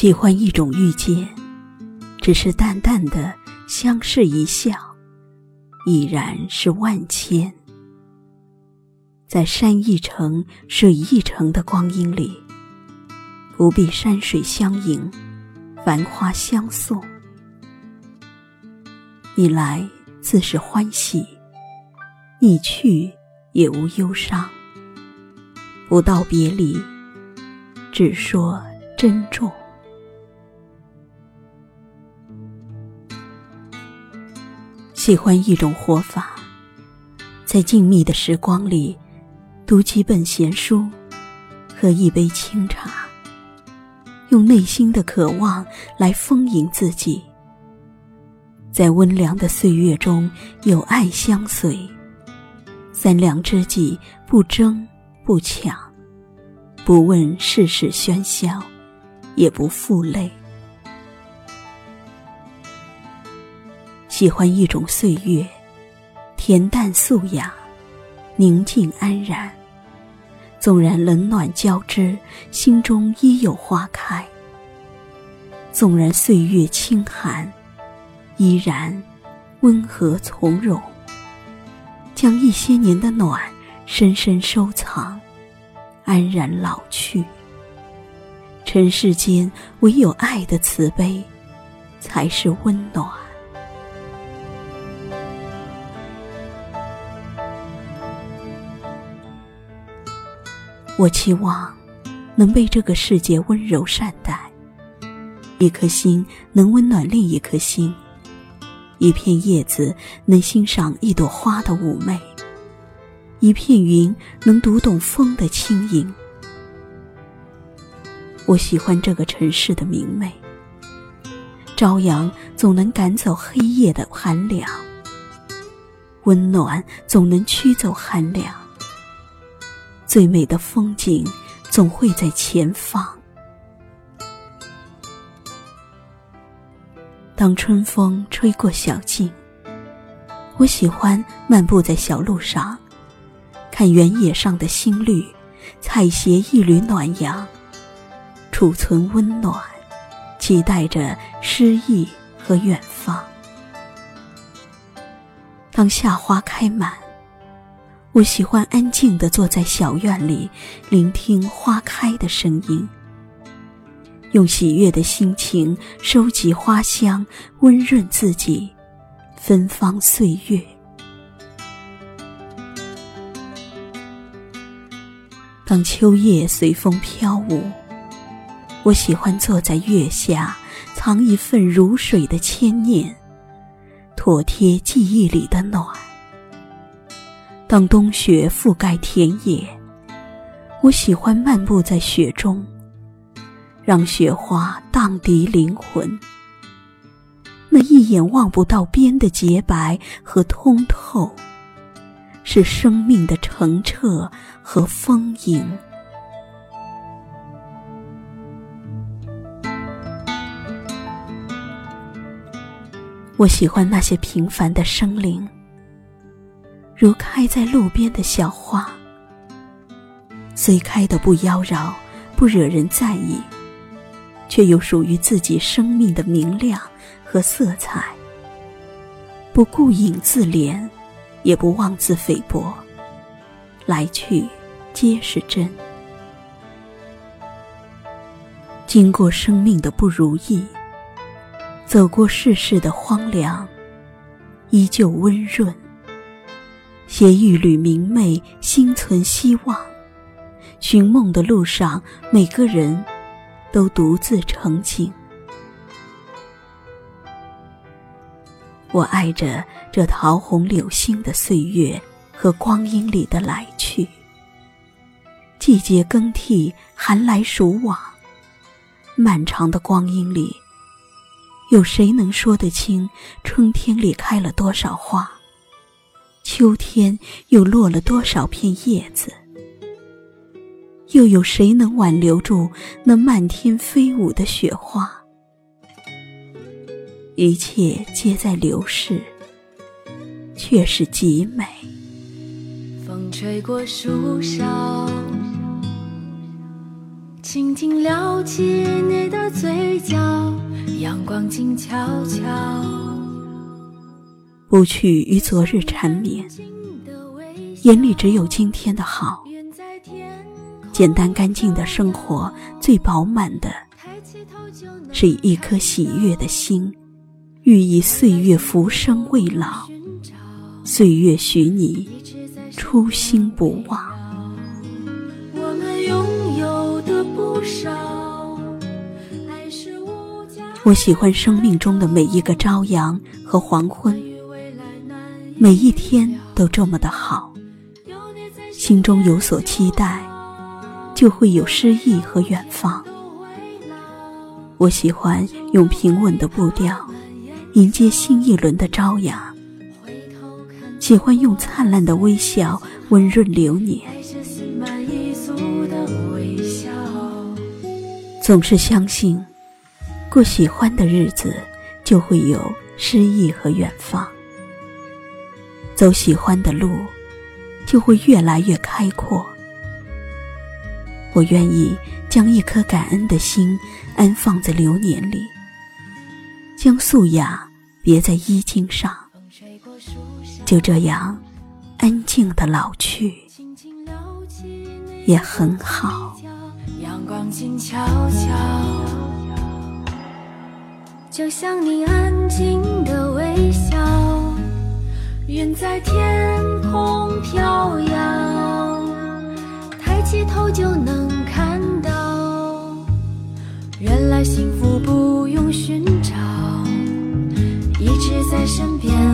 喜欢一种遇见，只是淡淡的相视一笑，已然是万千。在山一程、水一程的光阴里，不必山水相迎，繁花相送。你来自是欢喜，你去也无忧伤。不道别离，只说珍重。喜欢一种活法，在静谧的时光里。读几本闲书，喝一杯清茶，用内心的渴望来丰盈自己。在温凉的岁月中，有爱相随。三两知己，不争不抢，不问世事喧嚣，也不负累。喜欢一种岁月，恬淡素雅，宁静安然。纵然冷暖交织，心中依有花开；纵然岁月清寒，依然温和从容。将一些年的暖深深收藏，安然老去。尘世间唯有爱的慈悲，才是温暖。我期望能被这个世界温柔善待，一颗心能温暖另一颗心，一片叶子能欣赏一朵花的妩媚，一片云能读懂风的轻盈。我喜欢这个城市的明媚，朝阳总能赶走黑夜的寒凉，温暖总能驱走寒凉。最美的风景，总会在前方。当春风吹过小径，我喜欢漫步在小路上，看原野上的新绿，采撷一缕暖阳，储存温暖，期待着诗意和远方。当夏花开满。我喜欢安静地坐在小院里，聆听花开的声音，用喜悦的心情收集花香，温润自己，芬芳岁月。当秋叶随风飘舞，我喜欢坐在月下，藏一份如水的牵念，妥帖记忆里的暖。当冬雪覆盖田野，我喜欢漫步在雪中，让雪花荡涤灵魂。那一眼望不到边的洁白和通透，是生命的澄澈和丰盈。我喜欢那些平凡的生灵。如开在路边的小花，虽开得不妖娆，不惹人在意，却有属于自己生命的明亮和色彩。不顾影自怜，也不妄自菲薄，来去皆是真。经过生命的不如意，走过世事的荒凉，依旧温润。携一缕明媚，心存希望。寻梦的路上，每个人都独自成景。我爱着这桃红柳青的岁月和光阴里的来去。季节更替，寒来暑往，漫长的光阴里，有谁能说得清春天里开了多少花？秋天又落了多少片叶子？又有谁能挽留住那漫天飞舞的雪花？一切皆在流逝，却是极美。风吹过树梢，轻轻撩起你的嘴角，阳光静悄悄。不去与昨日缠绵，眼里只有今天的好。简单干净的生活，最饱满的，是一颗喜悦的心，寓意岁月浮生未老。岁月许你初心不忘。我们拥有的不少。我喜欢生命中的每一个朝阳和黄昏，每一天都这么的好。心中有所期待。就会有诗意和远方。我喜欢用平稳的步调迎接新一轮的朝阳，喜欢用灿烂的微笑温润流年。总是相信，过喜欢的日子就会有诗意和远方，走喜欢的路就会越来越开阔。我愿意将一颗感恩的心安放在流年里，将素雅别在衣襟上，就这样安静的老去，也很好。阳光静悄悄，就像你安静的，在天空飘扬抬起头就能看到原来幸福不用寻找一直在身边。